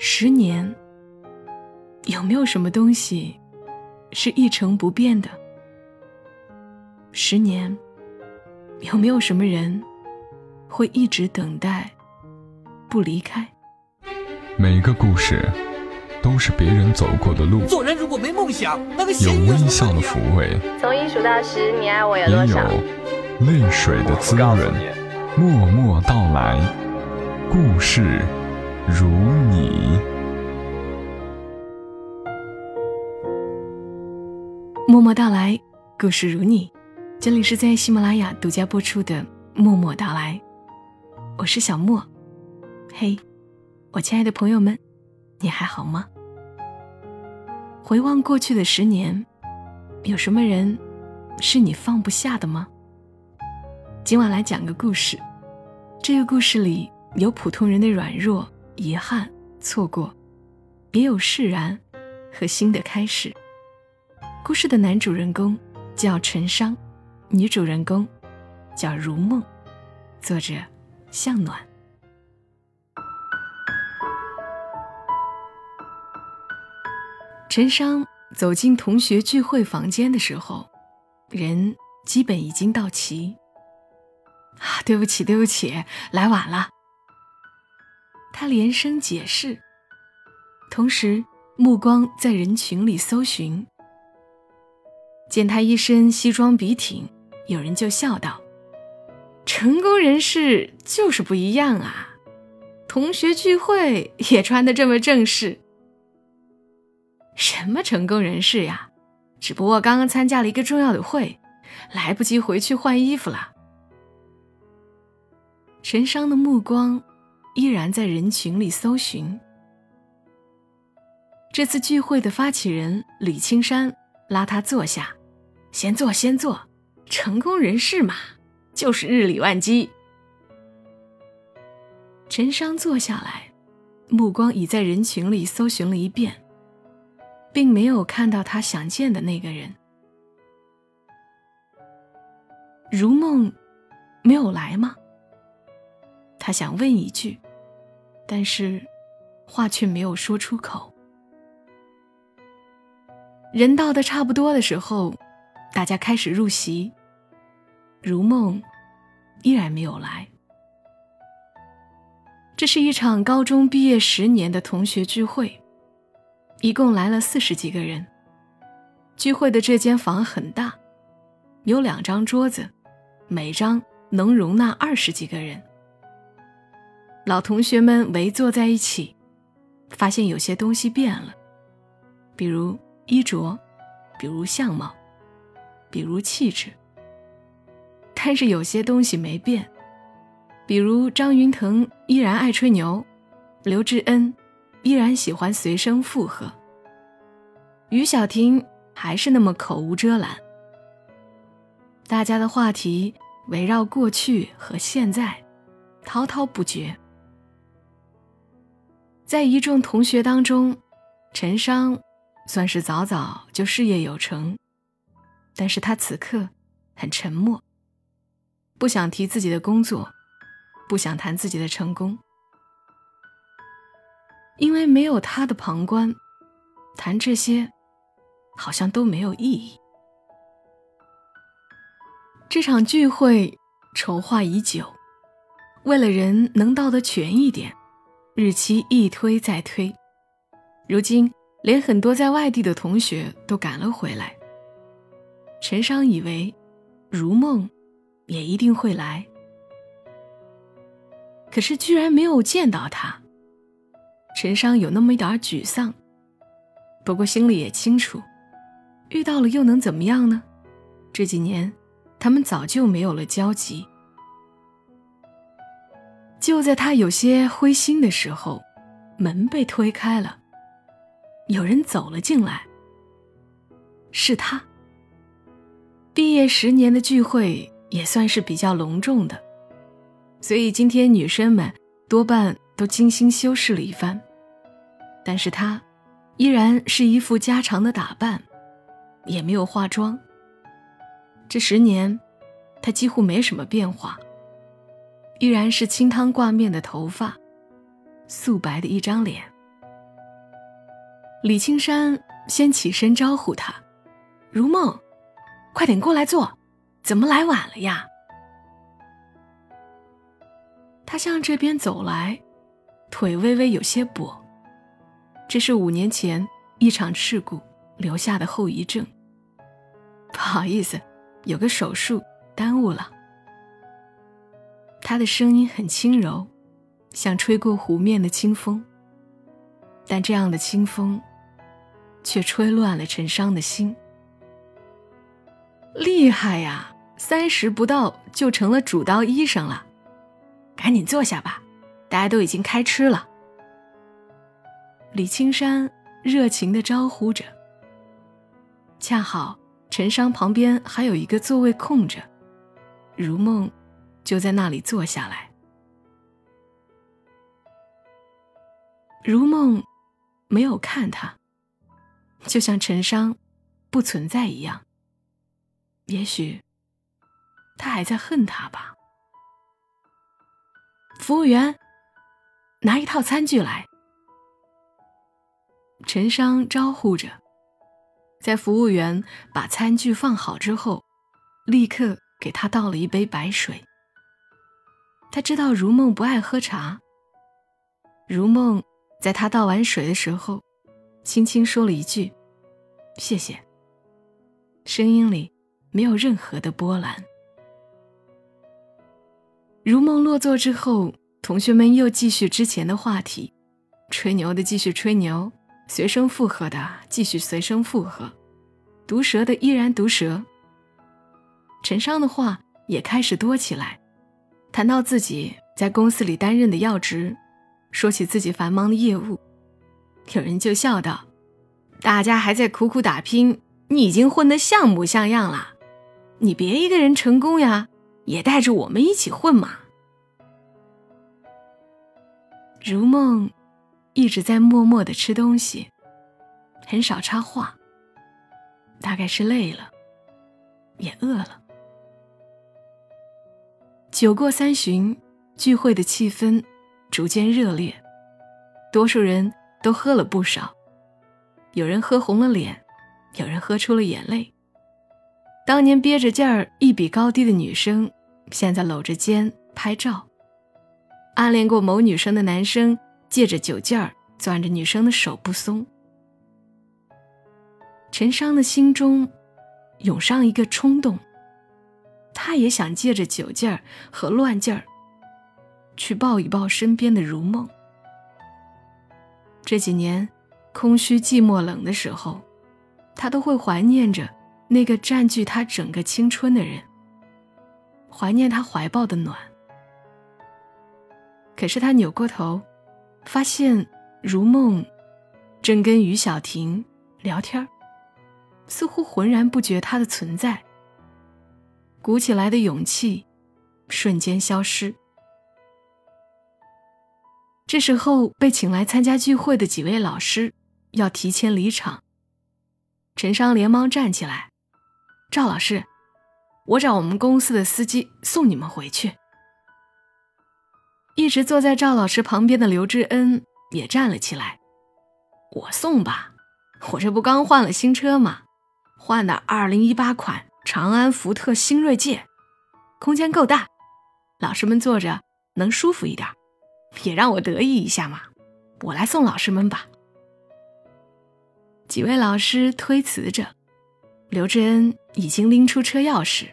十年，有没有什么东西是一成不变的？十年，有没有什么人会一直等待，不离开？每个故事都是别人走过的路，做人如果没梦想，那个有微笑的抚慰，从一数到十，你爱我有也有多少？泪水的滋润。默默到来，故事如你。默默到来，故事如你。这里是在喜马拉雅独家播出的《默默到来》，我是小莫。嘿，我亲爱的朋友们，你还好吗？回望过去的十年，有什么人是你放不下的吗？今晚来讲个故事。这个故事里有普通人的软弱、遗憾、错过，也有释然和新的开始。故事的男主人公叫陈商，女主人公叫如梦，作者向暖。陈商走进同学聚会房间的时候，人基本已经到齐。啊，对不起，对不起，来晚了。他连声解释，同时目光在人群里搜寻。见他一身西装笔挺，有人就笑道：“成功人士就是不一样啊，同学聚会也穿得这么正式。什么成功人士呀？只不过刚刚参加了一个重要的会，来不及回去换衣服了。”陈商的目光依然在人群里搜寻。这次聚会的发起人李青山拉他坐下，先坐，先坐。成功人士嘛，就是日理万机。陈商坐下来，目光已在人群里搜寻了一遍，并没有看到他想见的那个人。如梦没有来吗？他想问一句，但是话却没有说出口。人到的差不多的时候，大家开始入席。如梦依然没有来。这是一场高中毕业十年的同学聚会，一共来了四十几个人。聚会的这间房很大，有两张桌子，每张能容纳二十几个人。老同学们围坐在一起，发现有些东西变了，比如衣着，比如相貌，比如气质。但是有些东西没变，比如张云腾依然爱吹牛，刘志恩依然喜欢随声附和，于小婷还是那么口无遮拦。大家的话题围绕过去和现在，滔滔不绝。在一众同学当中，陈商算是早早就事业有成，但是他此刻很沉默，不想提自己的工作，不想谈自己的成功，因为没有他的旁观，谈这些好像都没有意义。这场聚会筹划已久，为了人能到得全一点。日期一推再推，如今连很多在外地的同学都赶了回来。陈商以为如梦也一定会来，可是居然没有见到他。陈商有那么一点沮丧，不过心里也清楚，遇到了又能怎么样呢？这几年他们早就没有了交集。就在他有些灰心的时候，门被推开了，有人走了进来。是他。毕业十年的聚会也算是比较隆重的，所以今天女生们多半都精心修饰了一番，但是他依然是一副家常的打扮，也没有化妆。这十年，他几乎没什么变化。依然是清汤挂面的头发，素白的一张脸，李青山先起身招呼他：“如梦，快点过来坐，怎么来晚了呀？”他向这边走来，腿微微有些跛，这是五年前一场事故留下的后遗症。不好意思，有个手术耽误了。他的声音很轻柔，像吹过湖面的清风。但这样的清风，却吹乱了陈商的心。厉害呀，三十不到就成了主刀医生了。赶紧坐下吧，大家都已经开吃了。李青山热情的招呼着。恰好陈商旁边还有一个座位空着，如梦就在那里坐下来。如梦没有看他，就像陈商不存在一样。也许他还在恨他吧。服务员，拿一套餐具来。陈商招呼着，在服务员把餐具放好之后，立刻给他倒了一杯白水。他知道如梦不爱喝茶。如梦在他倒完水的时候，轻轻说了一句：“谢谢。”声音里没有任何的波澜。如梦落座之后，同学们又继续之前的话题，吹牛的继续吹牛，随声附和的继续随声附和，毒舌的依然毒舌。陈商的话也开始多起来，谈到自己在公司里担任的要职，说起自己繁忙的业务，有人就笑道：“大家还在苦苦打拼，你已经混得像模像样了，你别一个人成功呀。”也带着我们一起混嘛。如梦一直在默默的吃东西，很少插话。大概是累了，也饿了。酒过三巡，聚会的气氛逐渐热烈，多数人都喝了不少，有人喝红了脸，有人喝出了眼泪。当年憋着劲儿一比高低的女生。现在搂着肩拍照，暗恋过某女生的男生借着酒劲儿攥着女生的手不松。陈商的心中涌上一个冲动，他也想借着酒劲儿和乱劲儿去抱一抱身边的如梦。这几年空虚、寂寞、冷的时候，他都会怀念着那个占据他整个青春的人。怀念他怀抱的暖，可是他扭过头，发现如梦正跟于小婷聊天似乎浑然不觉他的存在。鼓起来的勇气瞬间消失。这时候，被请来参加聚会的几位老师要提前离场，陈商连忙站起来：“赵老师。”我找我们公司的司机送你们回去。一直坐在赵老师旁边的刘志恩也站了起来，我送吧，我这不刚换了新车吗？换的二零一八款长安福特新锐界，空间够大，老师们坐着能舒服一点，也让我得意一下嘛。我来送老师们吧。几位老师推辞着，刘志恩已经拎出车钥匙。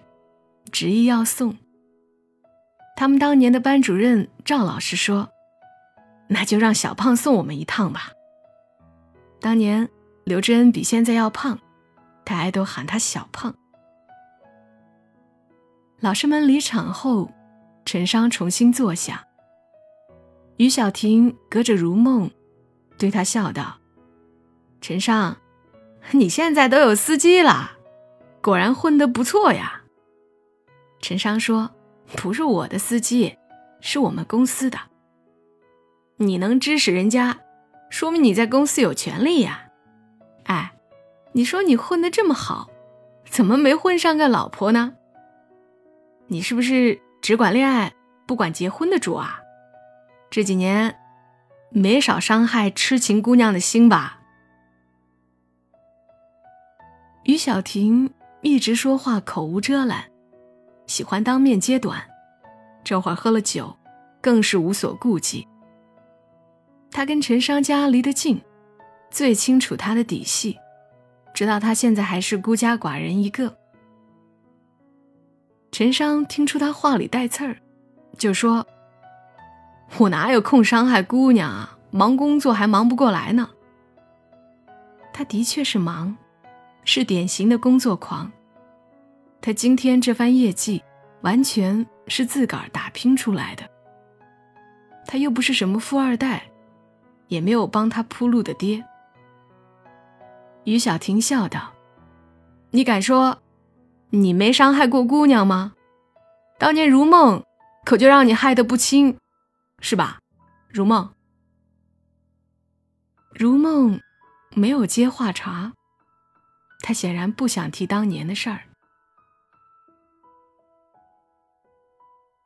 执意要送。他们当年的班主任赵老师说：“那就让小胖送我们一趟吧。”当年刘志恩比现在要胖，大家都喊他小胖。老师们离场后，陈商重新坐下。于小婷隔着如梦，对他笑道：“陈商，你现在都有司机了，果然混得不错呀。”陈商说：“不是我的司机，是我们公司的。你能支持人家，说明你在公司有权利呀。哎，你说你混得这么好，怎么没混上个老婆呢？你是不是只管恋爱不管结婚的主啊？这几年没少伤害痴情姑娘的心吧？于小婷一直说话口无遮拦，喜欢当面揭短，这会儿喝了酒，更是无所顾忌。他跟陈商家离得近，最清楚他的底细，知道他现在还是孤家寡人一个。陈商听出他话里带刺儿，就说：“我哪有空伤害姑娘啊？忙工作还忙不过来呢。”他的确是忙，是典型的工作狂。他今天这番业绩，完全是自个儿打拼出来的。他又不是什么富二代，也没有帮他铺路的爹。于小婷笑道：“你敢说，你没伤害过姑娘吗？当年如梦可就让你害得不轻，是吧？如梦，如梦。”没有接话茬，他显然不想提当年的事儿。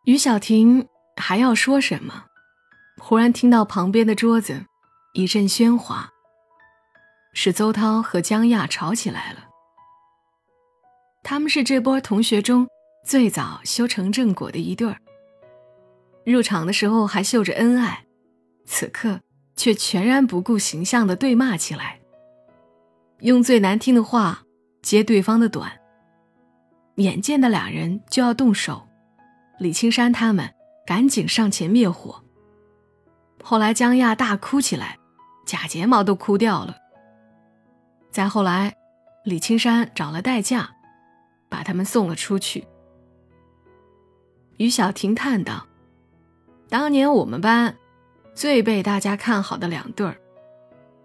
于小婷还要说什么，忽然听到旁边的桌子一阵喧哗，是邹涛和江亚吵起来了。他们是这波同学中最早修成正果的一对儿，入场的时候还秀着恩爱，此刻却全然不顾形象的对骂起来。用最难听的话揭对方的短。眼见的俩人就要动手，李青山他们赶紧上前灭火。后来江亚大哭起来，假睫毛都哭掉了。再后来，李青山找了代驾，把他们送了出去。于小婷叹道：“当年我们班最被大家看好的两对儿，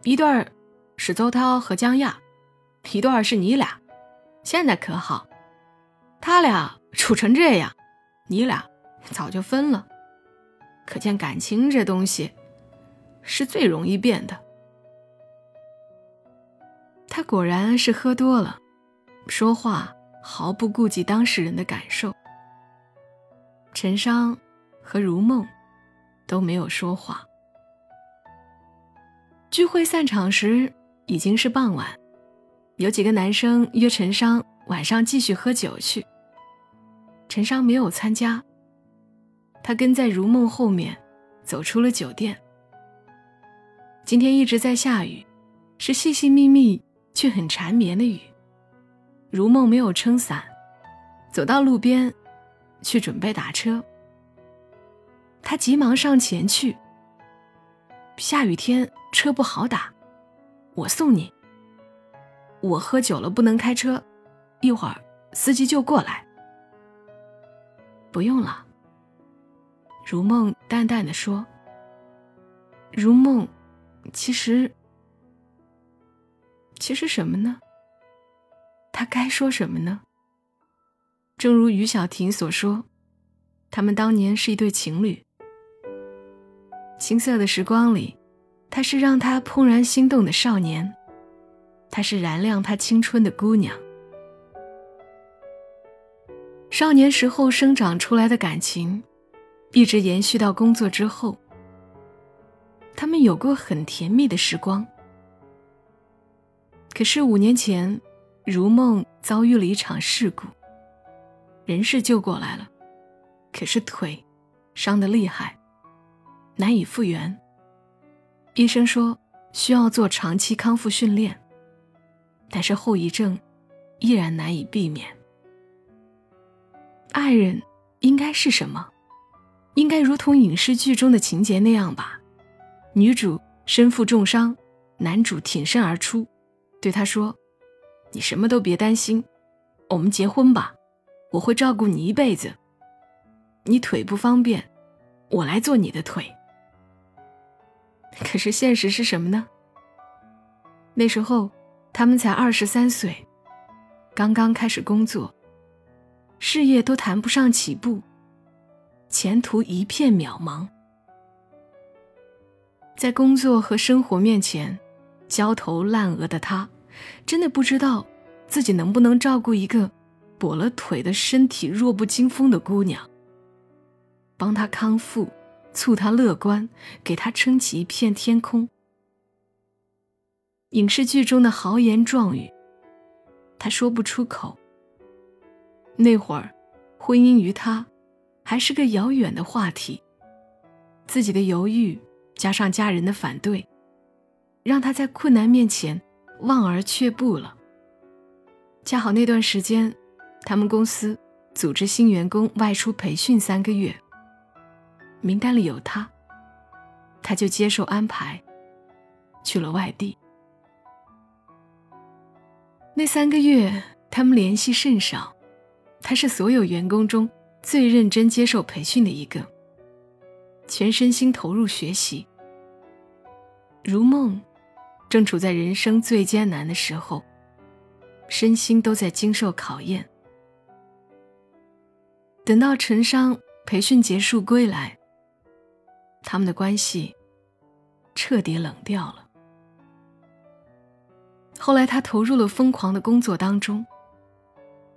一对儿。”是邹涛和江亚，一对儿是你俩，现在可好？他俩处成这样，你俩早就分了。可见感情这东西是最容易变的。他果然是喝多了，说话毫不顾及当事人的感受。陈商和如梦都没有说话。聚会散场时。已经是傍晚，有几个男生约陈商晚上继续喝酒去。陈商没有参加，他跟在如梦后面走出了酒店。今天一直在下雨，是细细密密却很缠绵的雨。如梦没有撑伞，走到路边去准备打车。他急忙上前去。下雨天车不好打。我送你。我喝酒了，不能开车，一会儿司机就过来。不用了。如梦淡淡的说。如梦，其实，其实什么呢？他该说什么呢？正如于小婷所说，他们当年是一对情侣。青涩的时光里。他是让他怦然心动的少年，她是燃亮他青春的姑娘。少年时候生长出来的感情，一直延续到工作之后。他们有过很甜蜜的时光。可是五年前，如梦遭遇了一场事故，人是救过来了，可是腿伤得厉害，难以复原。医生说需要做长期康复训练，但是后遗症依然难以避免。爱人应该是什么？应该如同影视剧中的情节那样吧？女主身负重伤，男主挺身而出，对她说：“你什么都别担心，我们结婚吧，我会照顾你一辈子。你腿不方便，我来做你的腿。”可是现实是什么呢？那时候，他们才二十三岁，刚刚开始工作，事业都谈不上起步，前途一片渺茫。在工作和生活面前焦头烂额的他，真的不知道自己能不能照顾一个跛了腿的身体弱不禁风的姑娘，帮她康复。促她乐观，给她撑起一片天空。影视剧中的豪言壮语，他说不出口。那会儿，婚姻于他还是个遥远的话题。自己的犹豫加上家人的反对，让他在困难面前望而却步了。恰好那段时间，他们公司组织新员工外出培训三个月，名单里有他，他就接受安排，去了外地。那三个月，他们联系甚少，他是所有员工中最认真接受培训的一个，全身心投入学习。如梦，正处在人生最艰难的时候。身心都在经受考验。等到陈商培训结束归来，他们的关系彻底冷掉了。后来，他投入了疯狂的工作当中，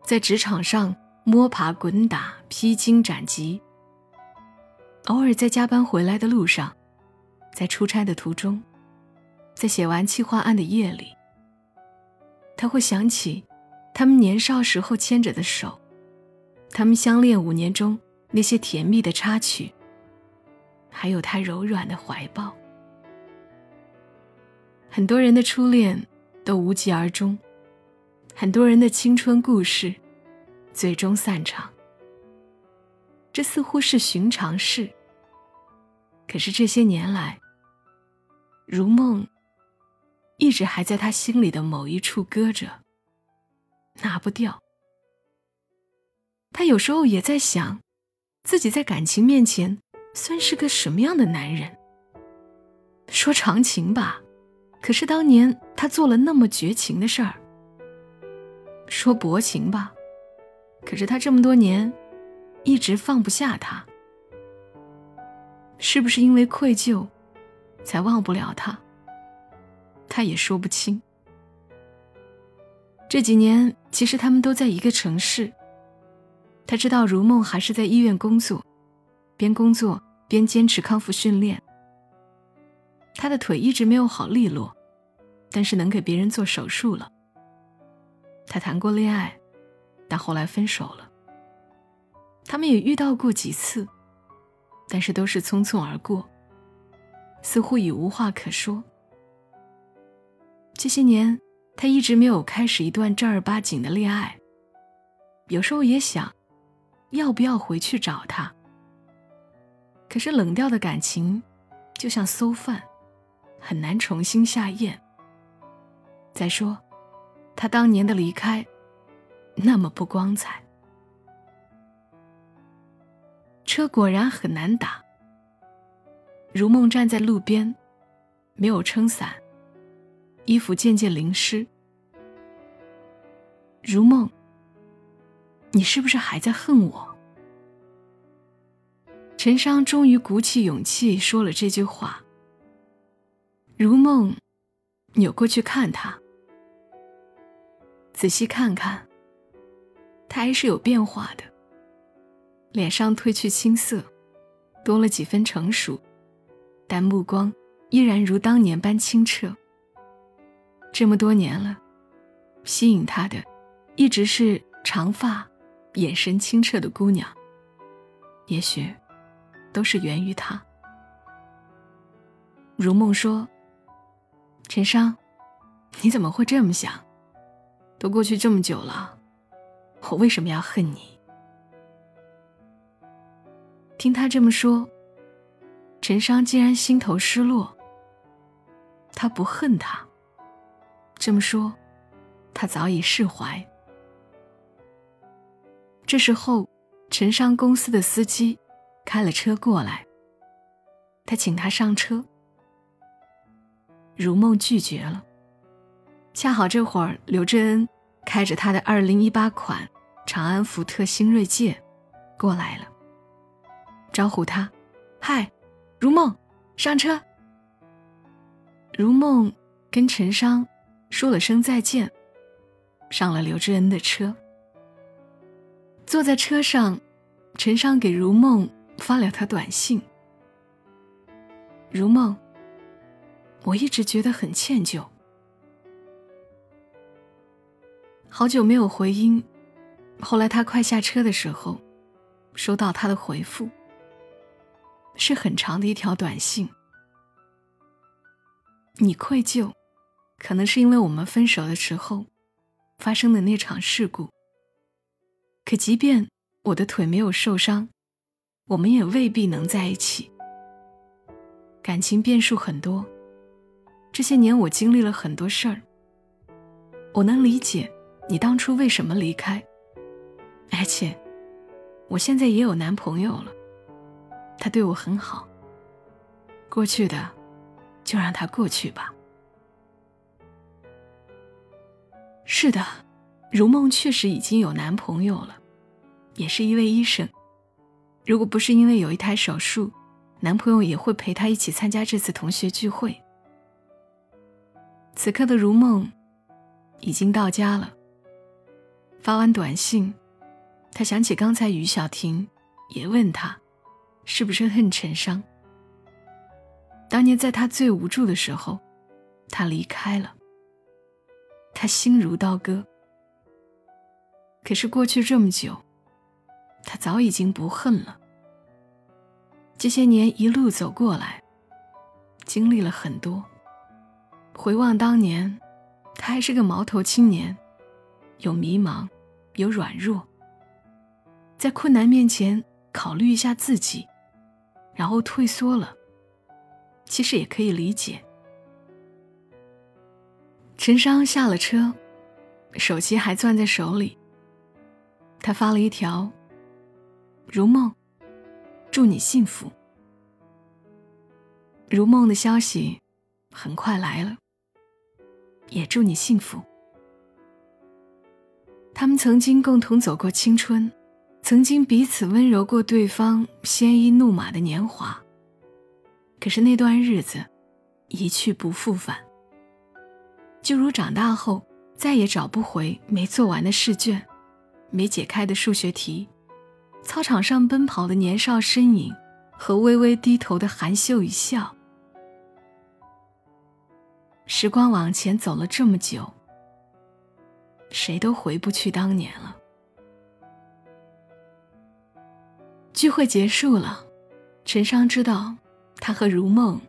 在职场上摸爬滚打、披荆斩棘。偶尔在加班回来的路上，在出差的途中，在写完企划案的夜里。他会想起，他们年少时候牵着的手，他们相恋五年中那些甜蜜的插曲，还有他柔软的怀抱。很多人的初恋都无疾而终，很多人的青春故事最终散场。这似乎是寻常事，可是这些年来，如梦。一直还在他心里的某一处搁着，拿不掉。他有时候也在想，自己在感情面前算是个什么样的男人。说长情吧，可是当年他做了那么绝情的事儿；说薄情吧，可是他这么多年一直放不下他。是不是因为愧疚，才忘不了他？他也说不清。这几年，其实他们都在一个城市。他知道如梦还是在医院工作，边工作边坚持康复训练。他的腿一直没有好利落，但是能给别人做手术了。他谈过恋爱，但后来分手了。他们也遇到过几次，但是都是匆匆而过，似乎已无话可说。这些年，他一直没有开始一段正儿八经的恋爱。有时候也想，要不要回去找他？可是冷掉的感情，就像馊饭，很难重新下咽。再说，他当年的离开，那么不光彩。车果然很难打。如梦站在路边，没有撑伞。衣服渐渐淋湿，如梦，你是不是还在恨我？陈商终于鼓起勇气说了这句话。如梦扭过去看他，仔细看看，他还是有变化的，脸上褪去青涩，多了几分成熟，但目光依然如当年般清澈。这么多年了，吸引他的一直是长发、眼神清澈的姑娘。也许，都是源于他。如梦说：“陈商，你怎么会这么想？都过去这么久了，我为什么要恨你？”听他这么说，陈商竟然心头失落。他不恨他。这么说，他早已释怀。这时候，陈商公司的司机开了车过来，他请他上车。如梦拒绝了。恰好这会儿，刘志恩开着他的二零一八款长安福特新锐界过来了，招呼他：“嗨，如梦，上车。”如梦跟陈商。说了声再见，上了刘志恩的车。坐在车上，陈商给如梦发了条短信：“如梦，我一直觉得很歉疚。”好久没有回音，后来他快下车的时候，收到他的回复，是很长的一条短信。你愧疚，可能是因为我们分手的时候发生的那场事故。可即便我的腿没有受伤，我们也未必能在一起。感情变数很多，这些年我经历了很多事儿。我能理解你当初为什么离开，而且我现在也有男朋友了，他对我很好。过去的就让它过去吧。是的，如梦确实已经有男朋友了，也是一位医生。如果不是因为有一台手术。男朋友也会陪她一起参加这次同学聚会。此刻的如梦已经到家了。发完短信，她想起刚才于小婷也问她，是不是恨陈商？当年在她最无助的时候，他离开了，他心如刀割。可是过去这么久，他早已经不恨了。这些年一路走过来，经历了很多。回望当年，他还是个毛头青年，有迷茫，有软弱。在困难面前考虑一下自己，然后退缩了，其实也可以理解。陈商下了车，手机还攥在手里。他发了一条：“如梦。”祝你幸福。如梦的消息很快来了，也祝你幸福。他们曾经共同走过青春，曾经彼此温柔过对方鲜衣怒马的年华。可是那段日子一去不复返，就如长大后再也找不回没做完的试卷，没解开的数学题。操场上奔跑的年少身影，和微微低头的含羞一笑。时光往前走了这么久，谁都回不去当年了。聚会结束了，陈商知道，他和如梦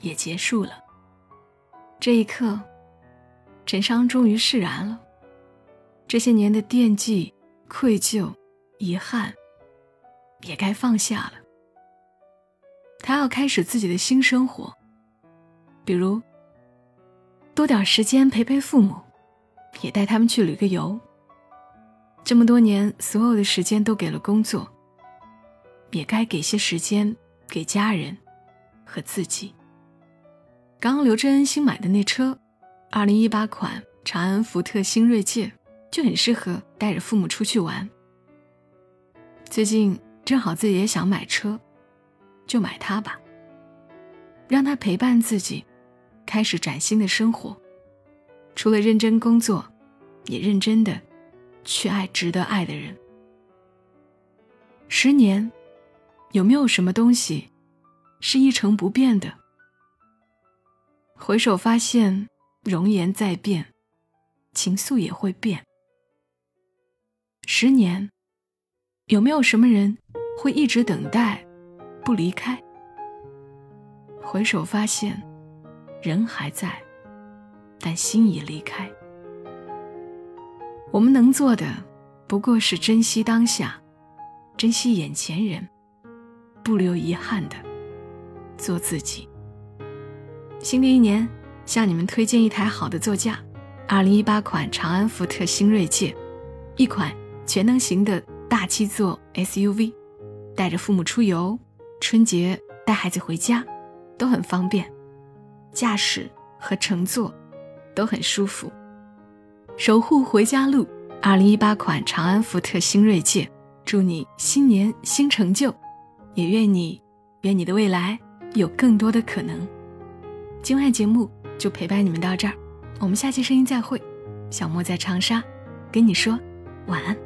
也结束了。这一刻，陈商终于释然了，这些年的惦记、愧疚。遗憾，也该放下了。他要开始自己的新生活，比如多点时间陪陪父母，也带他们去旅个游。这么多年，所有的时间都给了工作，也该给些时间给家人和自己。刚刚刘真恩新买的那车，二零一八款长安福特新锐界，就很适合带着父母出去玩。最近正好自己也想买车，就买它吧。让它陪伴自己，开始崭新的生活。除了认真工作，也认真的去爱值得爱的人。十年，有没有什么东西是一成不变的？回首发现，容颜在变，情愫也会变。十年。有没有什么人会一直等待，不离开？回首发现，人还在，但心已离开。我们能做的不过是珍惜当下，珍惜眼前人，不留遗憾的做自己。新的一年，向你们推荐一台好的座驾——二零一八款长安福特新锐界，一款全能型的。大七座 SUV，带着父母出游，春节带孩子回家，都很方便，驾驶和乘坐都很舒服。守护回家路，二零一八款长安福特新锐界，祝你新年新成就，也愿你愿你的未来有更多的可能。今晚节目就陪伴你们到这儿，我们下期声音再会。小莫在长沙，跟你说晚安。